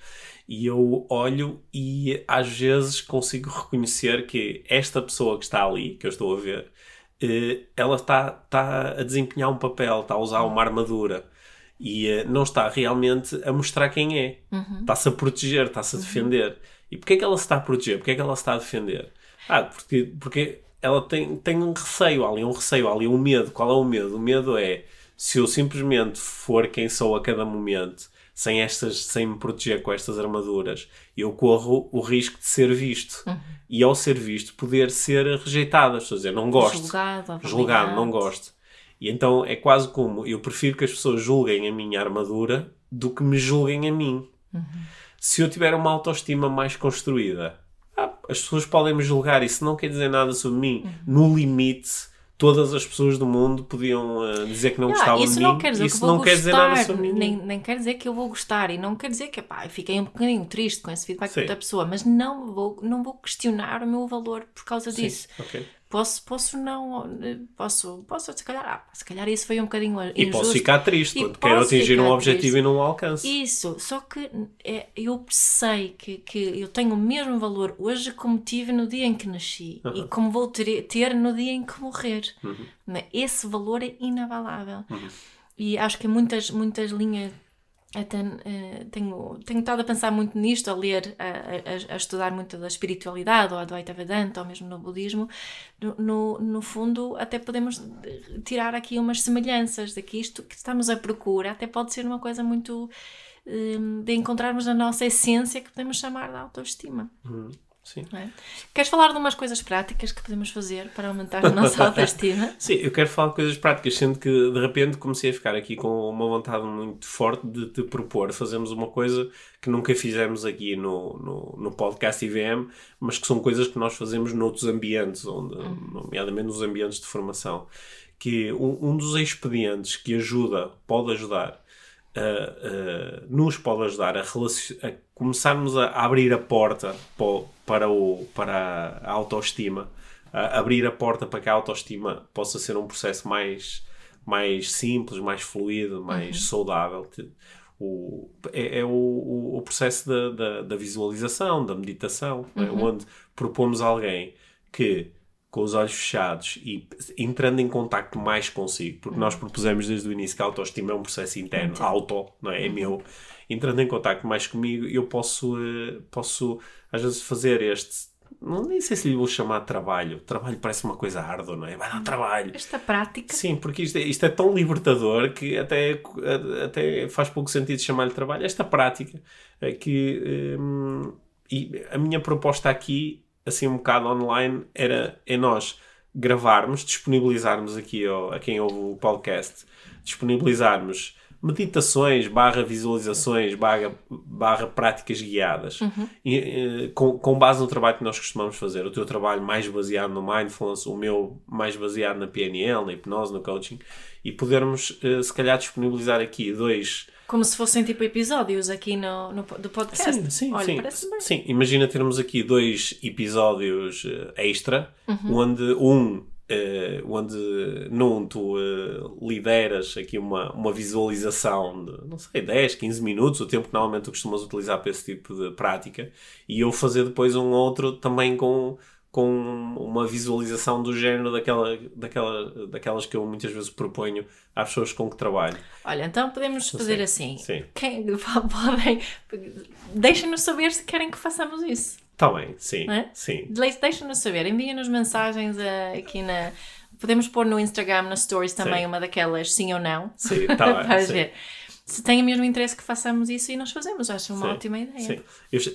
e eu olho e às vezes consigo reconhecer que esta pessoa que está ali, que eu estou a ver, ela está, está a desempenhar um papel, está a usar uma armadura e não está realmente a mostrar quem é. Uhum. Está-se a proteger, está-se a uhum. defender. Uhum. E porquê é que ela se está a proteger? Porquê é que ela se está a defender? Ah, porque, porque ela tem, tem um receio ali, um receio ali, um medo. Qual é o medo? O medo é se eu simplesmente for quem sou a cada momento, sem, estas, sem me proteger com estas armaduras, eu corro o risco de ser visto. Uhum. E ao ser visto, poder ser rejeitado. Estou a dizer, não gosto. Julgado, julgado, não gosto. E então é quase como eu prefiro que as pessoas julguem a minha armadura do que me julguem a mim. Uhum. Se eu tiver uma autoestima mais construída, ah, as pessoas podem me julgar, isso não quer dizer nada sobre mim. Uhum. No limite, todas as pessoas do mundo podiam uh, dizer que não, gostavam de mim. Não quer dizer isso que não quer dizer nada sobre mim. Nem, nem quer dizer que eu vou gostar e não quer dizer que pá, fiquei um bocadinho triste com esse feedback da pessoa, mas não vou, não vou questionar o meu valor por causa Sim. disso. Okay. Posso, posso não, posso, posso se calhar, ah, se calhar isso foi um bocadinho injusto. E posso ficar triste quando quero atingir um objetivo triste. e não o alcanço. Isso, só que é, eu sei que, que eu tenho o mesmo valor hoje como tive no dia em que nasci e como vou ter, ter no dia em que morrer. Uhum. Esse valor é inabalável. Uhum. E acho que muitas, muitas linhas até, uh, tenho, tenho estado a pensar muito nisto, a ler, a, a, a, estudar muito da espiritualidade, ou a Advaita Vedanta, ou mesmo no budismo. No, no fundo, até podemos tirar aqui umas semelhanças de que isto que estamos à procura até pode ser uma coisa muito um, de encontrarmos na nossa essência que podemos chamar de autoestima. Hum, sim. é? Queres falar de umas coisas práticas que podemos fazer para aumentar a nossa *laughs* autoestima? Sim, eu quero falar de coisas práticas, sendo que de repente comecei a ficar aqui com uma vontade muito forte de te propor fazermos uma coisa que nunca fizemos aqui no, no, no podcast IVM, mas que são coisas que nós fazemos noutros ambientes, onde, nomeadamente nos ambientes de formação. Que um, um dos expedientes que ajuda, pode ajudar, a- nos pode ajudar a, a começarmos a abrir a porta para, o- para, a autoestima, a abrir a porta para que a autoestima possa ser um processo mais, mais simples, mais fluido, mais saudável. Te- O, é é o, o, processo da, da, da visualização, da meditação, é? onde propomos a alguém que com os olhos fechados e entrando em contacto mais consigo, porque nós propusemos desde o início que a autoestima é um processo interno, auto, não é? É meu. Entrando em contacto mais comigo, eu posso, eh, posso às vezes fazer este. Não, nem sei se lhe vou chamar de trabalho. Trabalho parece uma coisa árdua, não é? Vai dar trabalho. Esta prática. Sim, porque isto é, isto é tão libertador que até, até faz pouco sentido chamar-lhe trabalho. Esta prática é que. hum, e a minha proposta aqui, assim um bocado online, era é nós gravarmos, disponibilizarmos aqui ao- a quem ouve o podcast, disponibilizarmos meditações, barra visualizações, barra, barra práticas guiadas, e, eh, com, com base no trabalho que nós costumamos fazer. O teu trabalho mais baseado no mindfulness, o meu mais baseado na PNL, na hipnose, no coaching, e podermos, eh, se calhar, disponibilizar aqui dois. Como se fossem tipo episódios aqui no, no do podcast. Sim, sim, Olha, sim. Sim, imagina termos aqui dois episódios eh, extra, Uhum. onde um, eh, onde num tu eh, lideras aqui uma, uma visualização de, não sei, 10, 15 minutos, o tempo que normalmente tu costumas utilizar para esse tipo de prática, e eu fazer depois um outro também com com uma visualização do género daquela, daquela, daquelas que eu muitas vezes proponho às pessoas com que trabalho. Olha, então podemos fazer Sim, assim. sim. Quem, *laughs* podem. Deixem-nos saber se querem que façamos isso. Está bem, sim, é? sim. De- Deixem-nos saber. Enviem-nos mensagens eh, aqui na. Podemos pôr no Instagram, nas stories também, Sim. uma daquelas sim ou não. Sim, tá *laughs* bem, ver. Se têm o mesmo interesse que façamos isso e nós fazemos. Acho uma Sim, ótima ideia. Sim.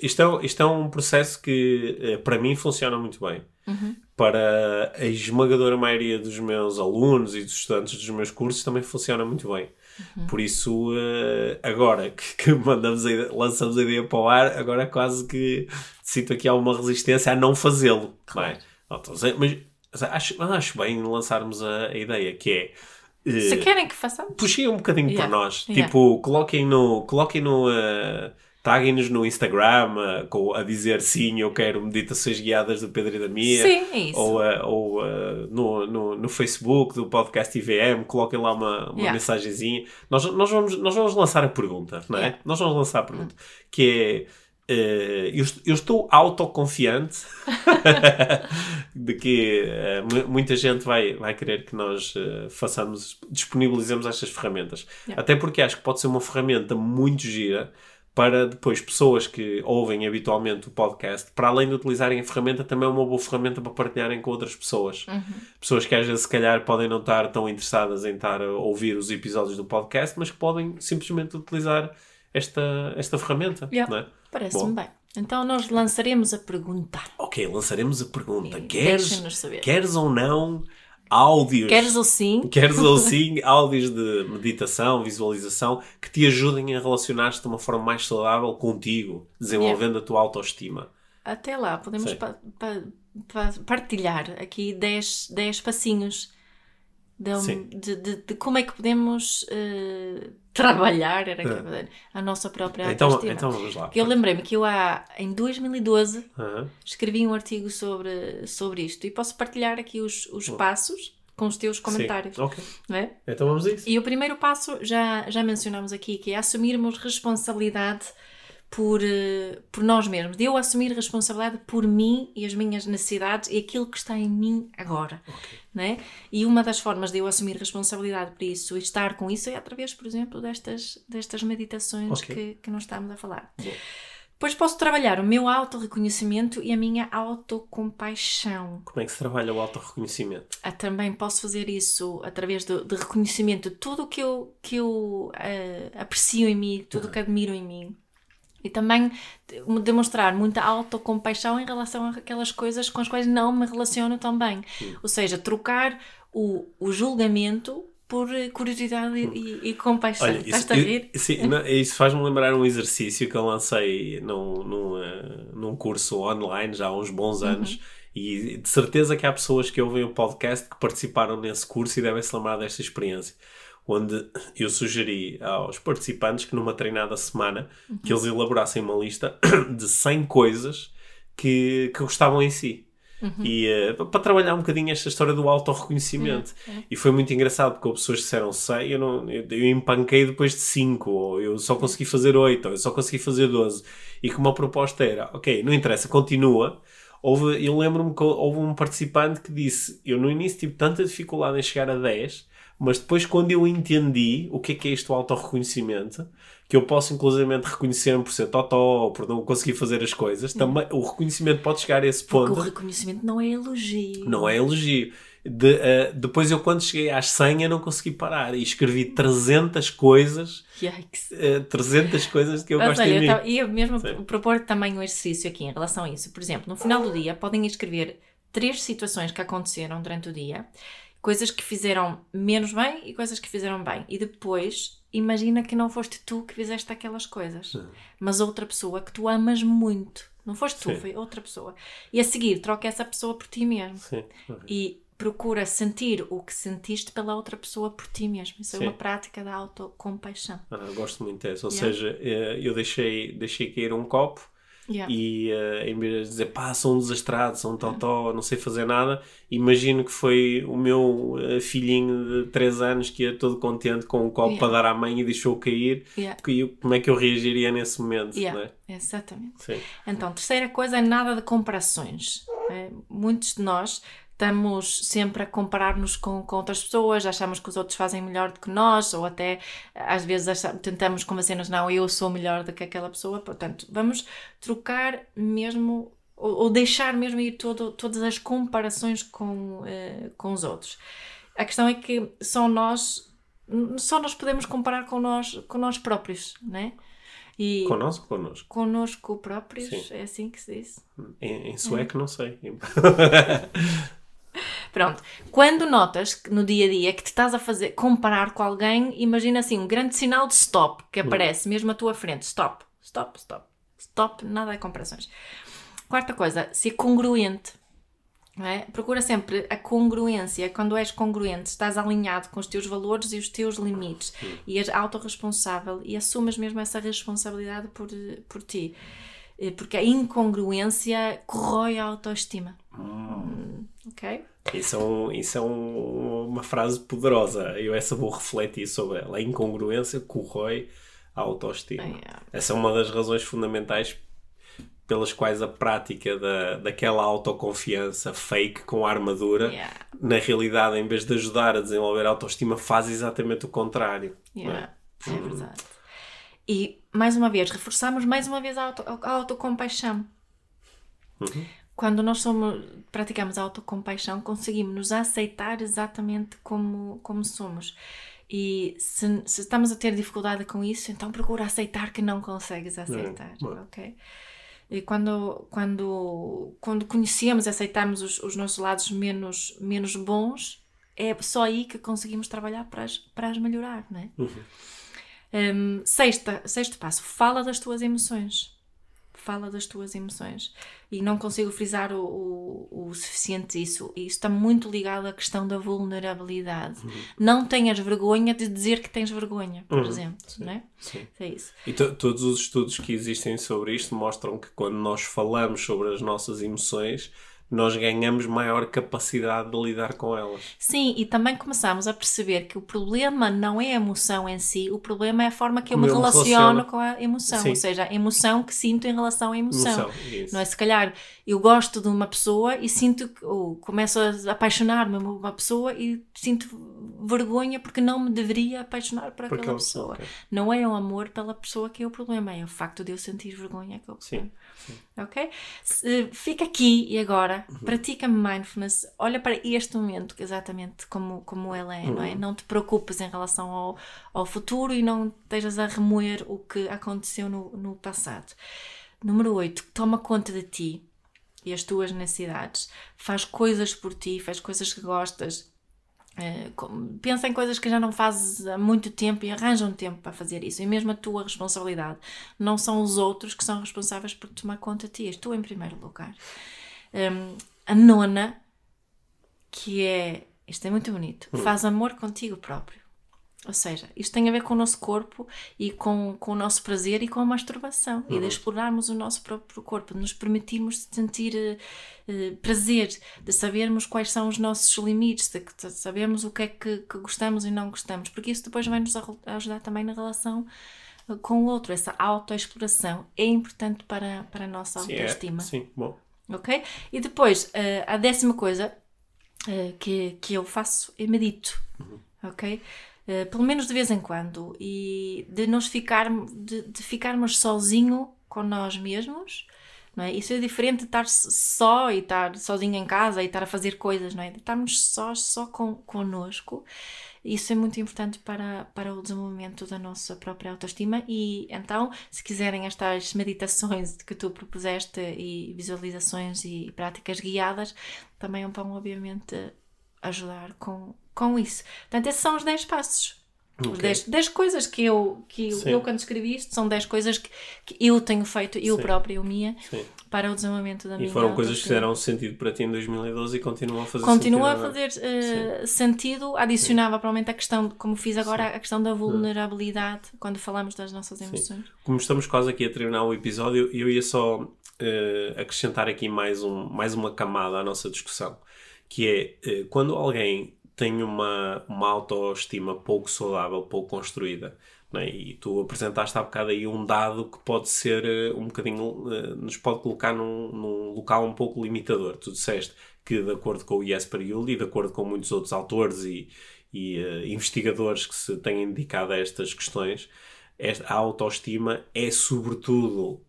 Isto, é, um- isto é um processo que eh, para mim funciona muito bem. Uhum. Para a esmagadora maioria dos meus alunos e dos estudantes dos meus cursos também funciona muito bem. Uhum. Por isso, eh, agora *laughs* que, mandamos a ideia- lançamos a ideia para o ar, agora quase que sinto aqui alguma resistência a não fazê-lo. não é? Não, a dizer, mas mas acho, acho bem lançarmos a, a ideia que é. Eh, Se querem que façamos. puxem um bocadinho Yeah, por nós. yeah. Tipo, coloquem no. Coloquem no. Uh, Taguem-nos no Instagram uh, com, a dizer sim, eu quero meditações guiadas do Pedro e da Mia. Sim, é isso. Ou, uh, ou no, no, no Facebook do podcast IVM, coloquem lá uma, uma Yeah. mensagenzinha. Nós, nós, vamos, nós vamos lançar a pergunta, não é? Nós vamos lançar a pergunta. Que é. Uh, eu, est- eu estou autoconfiante *laughs* de que eh, mu- muita gente vai, vai querer que nós eh, façamos, disponibilizemos estas ferramentas. Yeah. Até porque acho que pode ser uma ferramenta muito gira para depois pessoas que ouvem habitualmente o podcast, para além de utilizarem a ferramenta, também é uma boa ferramenta para partilharem com outras pessoas. Pessoas que às vezes, se calhar, podem não estar tão interessadas em estar a ouvir os episódios do podcast, mas que podem simplesmente utilizar esta, esta ferramenta. Yeah. Não é? Parece-me bem. Então nós lançaremos a pergunta. Ok, lançaremos a pergunta. E Queres, queres ou não áudios? Queres ou sim? *laughs* Queres ou *laughs* sim áudios de meditação, visualização que te ajudem a relacionar-te de uma forma mais saudável contigo, desenvolvendo a tua autoestima. Até lá, podemos Sim. pa- pa- pa- partilhar aqui 10 10 passinhos de, de, de- como é que podemos eh, trabalhar era dizer, a nossa própria Então, autoestima. então vamos lá. Eu lembrei-me que eu há, em 2012 Aham. escrevi um artigo sobre, sobre isto e posso partilhar aqui os, os passos com os teus comentários. Sim. Ok, é? então vamos a isso. E o primeiro passo já, já mencionámos aqui, que é assumirmos responsabilidade por, eh, por nós mesmos. De eu assumir responsabilidade por mim e as minhas necessidades e aquilo que está em mim agora. Né? E uma das formas de eu assumir responsabilidade por isso e estar com isso é através, por exemplo, destas, destas meditações Ok. que, que nós estamos a falar. Boa. Depois posso trabalhar o meu autorreconhecimento e a minha autocompaixão. Como é que se trabalha o autorreconhecimento? Ah, também posso fazer isso através do, de reconhecimento de tudo o que eu, que eu ah, aprecio em mim, tudo o que admiro em mim. E também demonstrar muita autocompaixão em relação àquelas coisas com as quais não me relaciono tão bem. Ou seja, trocar o, o julgamento por curiosidade e, e compaixão. Olha, Estás a rir? Eu, sim, *laughs* não, isso faz-me lembrar um exercício que eu lancei num, num, uh, num curso online já há uns bons uhum. anos. Uhum. E de certeza que há pessoas que ouvem o podcast que participaram nesse curso e devem se lembrar desta experiência. Onde eu sugeri aos participantes que numa treinada semana uhum. que eles elaborassem uma lista *coughs* de 100 coisas que, que gostavam em si. Uhum. E uh, para trabalhar um bocadinho esta história do autorreconhecimento. Uhum. E foi muito engraçado porque as pessoas disseram 100, eu, não, eu, eu empanquei depois de 5, ou eu só consegui fazer 8, ou eu só consegui fazer 12. E que uma proposta era: ok, não interessa, continua. Houve, eu lembro-me que houve um participante que disse: Eu no início tive tanta dificuldade em chegar a 10, mas depois, quando eu entendi o que é que é isto autorreconhecimento, que eu posso inclusivamente reconhecer-me por ser totó por não conseguir fazer as coisas, também o reconhecimento pode chegar a esse ponto. Porque o reconhecimento não é elogio. Não é elogio. De, uh, depois eu quando cheguei às 100 eu não consegui parar e escrevi 300 coisas Yikes. Uh, 300 coisas que eu Mas, gosto olha, de mim. E eu mesmo Sim. propor também um exercício aqui em relação a isso. Por exemplo, no final do dia podem escrever três situações que aconteceram durante o dia, coisas que fizeram menos bem e coisas que fizeram bem. E depois imagina que não foste tu que fizeste aquelas coisas, Sim. mas outra pessoa que tu amas muito. Não foste tu, Sim. foi outra pessoa. E a seguir, troca essa pessoa por ti mesmo. Sim. E procura sentir o que sentiste pela outra pessoa por ti mesmo. Isso Sim. é uma prática da autocompaixão. Ah, gosto muito dessa. Ou yeah. seja, eh, eu deixei, deixei cair um copo Yeah. E uh, em vez de dizer pá, sou um desastrado, sou um totó, não sei fazer nada, imagino que foi o meu uh, filhinho de 3 anos que ia todo contente com um copo yeah. para dar à mãe e deixou cair. Yeah. Que, como é que eu reagiria nesse momento? Yeah. É? Exatamente. Sim. Então, terceira coisa é nada de comparações. É, muitos de nós estamos sempre a comparar-nos com, com outras pessoas, achamos que os outros fazem melhor do que nós, ou até às vezes achamos, tentamos convencer-nos, não, eu sou melhor do que aquela pessoa. Portanto, vamos trocar mesmo, ou, ou deixar mesmo ir todo, todas as comparações com, uh, com os outros. A questão é que só nós, só nós podemos comparar com nós, com nós próprios, né? E connosco connosco? Connosco próprios, Sim. é assim que se diz? Em, em sueco, não sei. *laughs* Pronto. Quando notas no dia a dia que te estás a fazer comparar com alguém, imagina assim um grande sinal de stop que hum. aparece mesmo à tua frente. Stop, stop, stop. Stop, nada de comparações. Quarta coisa, ser congruente. É? Procura sempre a congruência. Quando és congruente, estás alinhado com os teus valores e os teus limites hum. e és autorresponsável e assumes mesmo essa responsabilidade por, por ti. Eh, porque a incongruência corrói a autoestima. Hum. Ok? Isso é, um, isso é um, uma frase poderosa. Eu essa vou refletir sobre ela. A incongruência corrói a autoestima. Oh, yeah. Essa é uma das razões fundamentais pelas quais a prática da, daquela autoconfiança fake com a armadura, yeah. na realidade, em vez de ajudar a desenvolver a autoestima, faz exatamente o contrário. Yeah. É? é? verdade. E, mais uma vez, reforçamos mais uma vez a, auto, a autocompaixão. Uhum. Quando nós somos, praticamos a autocompaixão, conseguimos nos aceitar exatamente como, como somos. E se, se, estamos a ter dificuldade com isso, então procura aceitar que não consegues aceitar, é, ok? E quando, quando, quando conhecemos e aceitamos os, os nossos lados menos, menos bons, é só aí que conseguimos trabalhar para as, para as melhorar, não é? Uhum. Um, sexta, sexto passo, fala das tuas emoções fala das tuas emoções. E não consigo frisar o, o, o suficiente isso. E isso está muito ligado à questão da vulnerabilidade. Uhum. Não tenhas vergonha de dizer que tens vergonha, por uhum. exemplo. Sim. Não é? Sim. é isso. E todos os estudos que existem sobre isto mostram que quando nós falamos sobre as nossas emoções nós ganhamos maior capacidade de lidar com elas. Sim, e também começamos a perceber que o problema não é a emoção em si, o problema é a forma que eu me relaciono com a emoção, Sim. ou seja, a emoção que sinto em relação à emoção. emoção não é? Se calhar eu gosto de uma pessoa e sinto, ou começo a apaixonar-me por uma pessoa e sinto vergonha porque não me deveria apaixonar por aquela aquela pessoa. pessoa, ok. Não é o amor pela pessoa que é o problema, é o facto de eu sentir vergonha que é o problema. Ok? Se- fica aqui e agora, Uhum. pratica mindfulness, olha para este momento exatamente como, como ele é, não Uhum. é? Não te preocupes em relação ao, ao futuro e não estejas a remoer o que aconteceu no, no passado. Número 8, toma conta de ti e as tuas necessidades. Faz coisas por ti, faz coisas que gostas. Eh, pensa em coisas que já não fazes há muito tempo e arranja um tempo para fazer isso. E mesmo a tua responsabilidade. Não são os outros que são responsáveis por tomar conta de ti. És tu em primeiro lugar. Hum, a nona, que é. Isto é muito bonito. Faz amor contigo próprio. Ou seja, isto tem a ver com o nosso corpo e com, com o nosso prazer e com a masturbação. E de explorarmos o nosso próprio corpo, de nos permitirmos sentir eh, prazer, de sabermos quais são os nossos limites, de, de sabermos o que é que, que gostamos e não gostamos, porque isso depois vai nos ajudar também na relação eh, com o outro. Essa autoexploração é importante para, para a nossa Sim, é, autoestima sim, bom. ok? E depois, eh, a décima coisa que, que eu faço é medito, ok? Eh, pelo menos de vez em quando e de nos ficar, de, de ficarmos sozinho com nós mesmos, é? Isso é diferente de estar só e estar sozinho em casa e estar a fazer coisas, não é? De estarmos só, só com, connosco. Isso é muito importante para, para o desenvolvimento da nossa própria autoestima e então, se quiserem estas meditações que tu propuseste e visualizações e práticas guiadas, também vão obviamente ajudar com, com isso. Portanto, esses são os 10 passos. Os Ok. 10, 10 coisas que eu, que eu, Sim. eu, quando escrevi isto, são 10 coisas que, que eu tenho feito, eu Sim. própria, eu minha, Sim. para o desenvolvimento da minha E foram coisas que fizeram sentido para ti em 2012 e continuam a fazer Continua a sentido fazer eh, sentido, adicionava provavelmente a questão, como fiz agora, a questão da vulnerabilidade, quando falamos das nossas emoções. Como estamos quase aqui a terminar o episódio, eu ia só eh, acrescentar aqui mais, um, mais uma camada à nossa discussão, que é eh, quando alguém tem uma, uma autoestima pouco saudável, pouco construída, não é? e tu apresentaste há bocado aí um dado que pode ser eh, um bocadinho, eh, nos pode colocar num, num local um pouco limitador. Tu disseste que, de acordo com o Jesper Yull e de acordo com muitos outros autores e, e eh, investigadores que se têm dedicado a estas questões, esta, a autoestima é sobretudo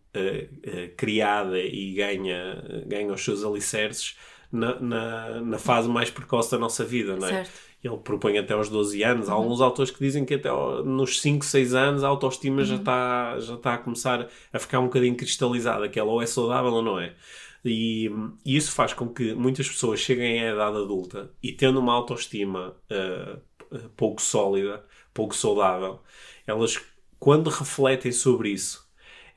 criada e ganha, ganha os seus alicerces na, na, na fase mais precoce da nossa vida, não é? Certo. Ele propõe até aos 12 anos. Há Uhum. alguns autores que dizem que até nos 5, 6 anos a autoestima Uhum. já está já está a começar a ficar um bocadinho cristalizada, que ela ou é saudável ou não é. E, e isso faz com que muitas pessoas cheguem à idade adulta e tendo uma autoestima eh, pouco sólida, pouco saudável, elas, quando refletem sobre isso,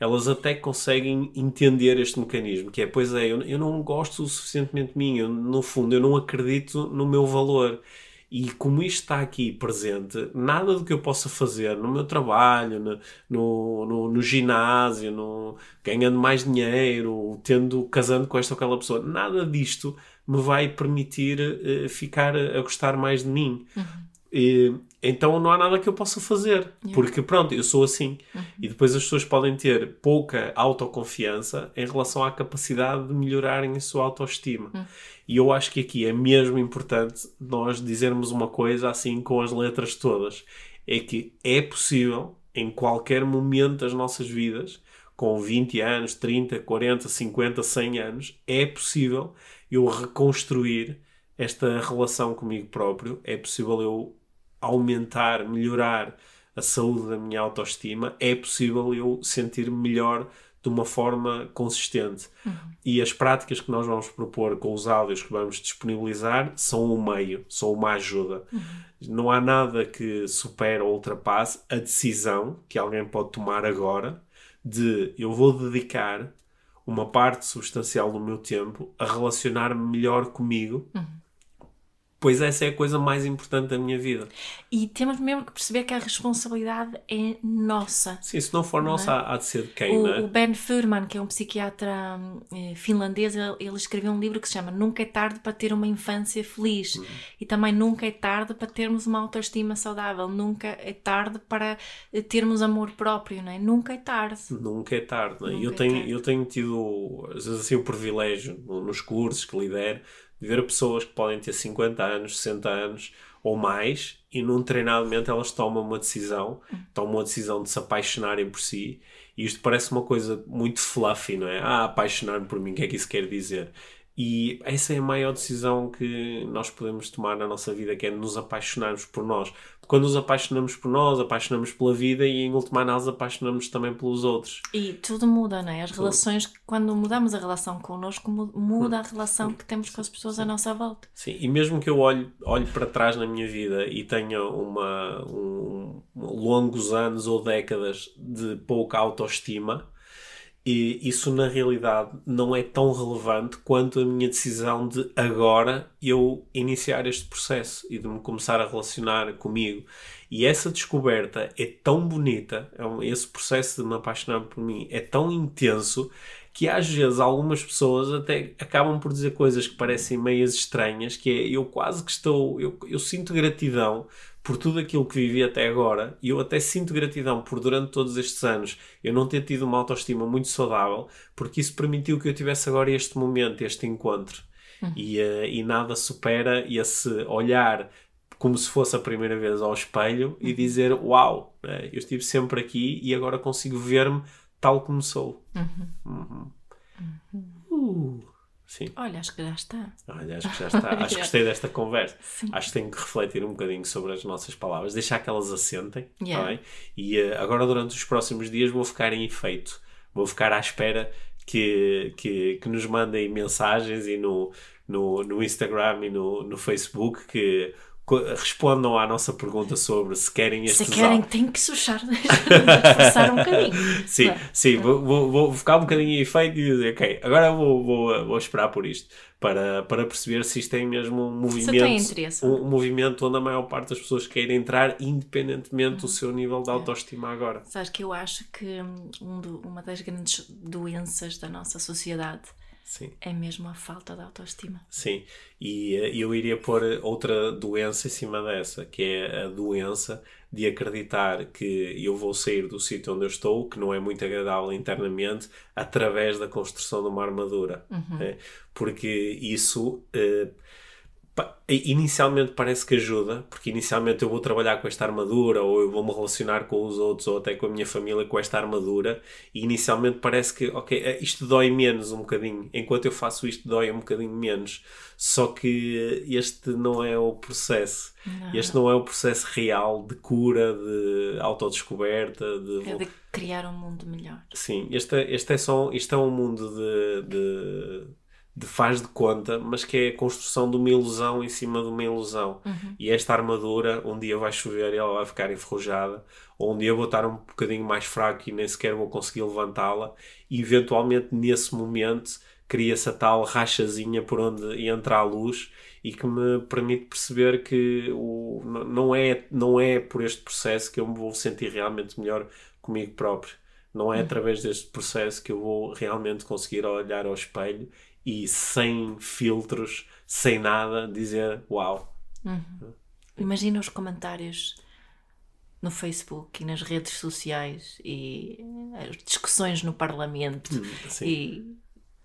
elas até conseguem entender este mecanismo, que é, pois é, eu, eu não gosto o suficientemente de mim, eu, no fundo, eu não acredito no meu valor. E como isto está aqui presente, nada do que eu possa fazer no meu trabalho, no, no, no, no ginásio, no, ganhando mais dinheiro, tendo, casando com esta ou aquela pessoa, nada disto me vai permitir eh, ficar a, a gostar mais de mim. E, então não há nada que eu possa fazer, porque pronto, eu sou assim. E depois as pessoas podem ter pouca autoconfiança em relação à capacidade de melhorarem a sua autoestima. E eu acho que aqui é mesmo importante nós dizermos uma coisa assim com as letras todas: é que é possível, em qualquer momento das nossas vidas, com 20 anos, 30, 40, 50, 100 anos, é possível eu reconstruir esta relação comigo próprio, é possível eu aumentar, melhorar a saúde da minha autoestima, é possível eu sentir-me melhor de uma forma consistente. E as práticas que nós vamos propor com os áudios que vamos disponibilizar são um meio, são uma ajuda. Não há nada que supere ou ultrapasse a decisão que alguém pode tomar agora de eu vou dedicar uma parte substancial do meu tempo a relacionar-me melhor comigo, pois essa é a coisa mais importante da minha vida. E temos mesmo que perceber que a responsabilidade é nossa. Sim, se não for nossa, há há de ser de quem, O, não é? o Ben Furman, que é um psiquiatra hum, eh, finlandês, ele, ele escreveu um livro que se chama Nunca é tarde para ter uma infância feliz. Uhum. E também nunca é tarde para termos uma autoestima saudável. Nunca é tarde para eh, termos amor próprio, não é? Nunca é tarde. Nunca é tarde, não é? Nunca eu, é tenho, tarde. eu tenho tido, às vezes, assim, o privilégio no- nos cursos que lidero de ver pessoas que podem ter 50 anos, 60 anos ou mais e num treinamento elas tomam uma decisão, tomam uma decisão de se apaixonarem por si e isto parece uma coisa muito fluffy, não é? Ah, apaixonar-me por mim, o que é que isso quer dizer? E essa é a maior decisão que nós podemos tomar na nossa vida, que é nos apaixonarmos por nós. Quando nos apaixonamos por nós, apaixonamos pela vida e, em última análise, apaixonamos também pelos outros. E tudo muda, não é? As relações, quando mudamos a relação connosco, mu- muda a relação que temos com as pessoas à nossa volta. Sim, e mesmo que eu olhe, olhe para trás na minha vida e tenha uma, um, longos anos ou décadas de pouca autoestima, e isso na realidade não é tão relevante quanto a minha decisão de agora eu iniciar este processo e de me começar a relacionar comigo. E essa descoberta é tão bonita, é esse processo de me apaixonar por mim é tão intenso que às vezes algumas pessoas até acabam por dizer coisas que parecem meias estranhas, que é eu quase que estou, eu, eu sinto gratidão por tudo aquilo que vivi até agora e eu até sinto gratidão por durante todos estes anos eu não ter tido uma autoestima muito saudável porque isso permitiu que eu tivesse agora este momento, este encontro. E, eh, e nada supera esse olhar como se fosse a primeira vez ao espelho e dizer uau, eh, eu estive sempre aqui e agora consigo ver-me tal como sou. Uhum. Uh, sim Olha, acho que já está. Olha, acho que já está. *laughs* Acho que gostei desta conversa. Sim. Acho que tenho que refletir um bocadinho sobre as nossas palavras, deixar que elas assentem. tá Yeah. bem? E eh, agora, durante os próximos dias, vou ficar em efeito. Vou ficar à espera que, que, que nos mandem mensagens e no, no, no Instagram e no, no Facebook que respondam à nossa pergunta sobre se querem Se estes querem, tem que sujar, *laughs* esforçar *laughs* um bocadinho. Sim, Claro. sim, vou, vou, vou ficar um bocadinho em efeito e dizer, ok, agora vou, vou, vou esperar por isto para, para perceber se isto tem mesmo um movimento, um, um movimento onde a maior parte das pessoas queira entrar, independentemente do seu nível de autoestima agora. Sabes que eu acho que hum, um do- uma das grandes doenças da nossa sociedade Sim, é mesmo a falta de autoestima. sim. E eh, eu iria pôr outra doença em cima dessa, que é a doença de acreditar que eu vou sair do sítio onde eu estou, que não é muito agradável internamente, através da construção de uma armadura. né? Porque isso eh, inicialmente parece que ajuda, porque inicialmente eu vou trabalhar com esta armadura, ou eu vou me relacionar com os outros, ou até com a minha família com esta armadura, e inicialmente parece que, ok, eh, isto dói menos um bocadinho, enquanto eu faço isto dói um bocadinho menos. Só que este não é o processo. Este não é o processo real de cura, de autodescoberta, de É de criar um mundo melhor. Sim, este, é- este é só isto é um mundo de, de, de faz de conta, mas que é a construção de uma ilusão em cima de uma ilusão. E esta armadura, um dia vai chover e ela vai ficar enferrujada, ou um dia vou estar um bocadinho mais fraco e nem sequer vou conseguir levantá-la, e eventualmente nesse momento cria-se a tal rachazinha por onde entra a luz e que me permite perceber que o, não, é, não é por este processo que eu me vou sentir realmente melhor comigo próprio. Não é através deste processo que eu vou realmente conseguir olhar ao espelho e sem filtros, sem nada, dizer uau. Imagina os comentários no Facebook e nas redes sociais e as discussões no Parlamento Sim. e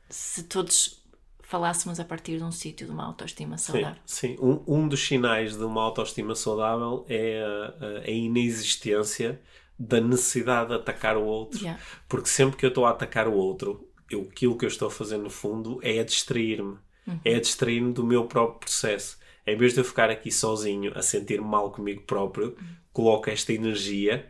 se todos falássemos a partir de um sítio de uma autoestima Sim, saudável. sim. Um, um dos sinais de uma autoestima saudável é a, a- a inexistência da necessidade de atacar o outro. Yeah. Porque sempre que eu estou a atacar o outro, eu, aquilo que eu estou a fazer no fundo é a distrair-me. É a distrair-me do meu próprio processo. Em vez de eu ficar aqui sozinho a sentir-me mal comigo próprio, coloco esta energia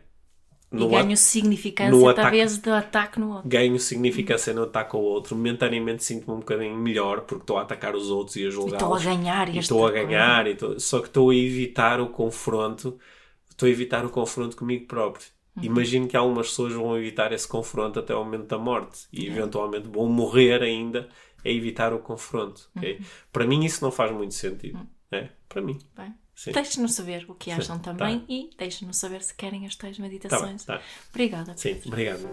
E no ganho at- significância no através do ataque no outro. ganho significância no ataque ao outro. Momentaneamente sinto-me um bocadinho melhor porque estou a atacar os outros e a julgá-los. estou a ganhar E estou a ganhar. e estou- Só que estou a evitar o confronto. Estou a evitar o confronto comigo próprio. Uhum. Imagino que algumas pessoas vão evitar esse confronto até o momento da morte. E eventualmente vão morrer ainda a evitar o confronto. ok? Uhum. Para mim isso não faz muito sentido. É? Para mim. Bem, Sim. Deixem-nos saber o que acham tá. também e deixem-nos saber se querem as tais Tá bem, meditações. tá. Obrigada. Sim, obrigado.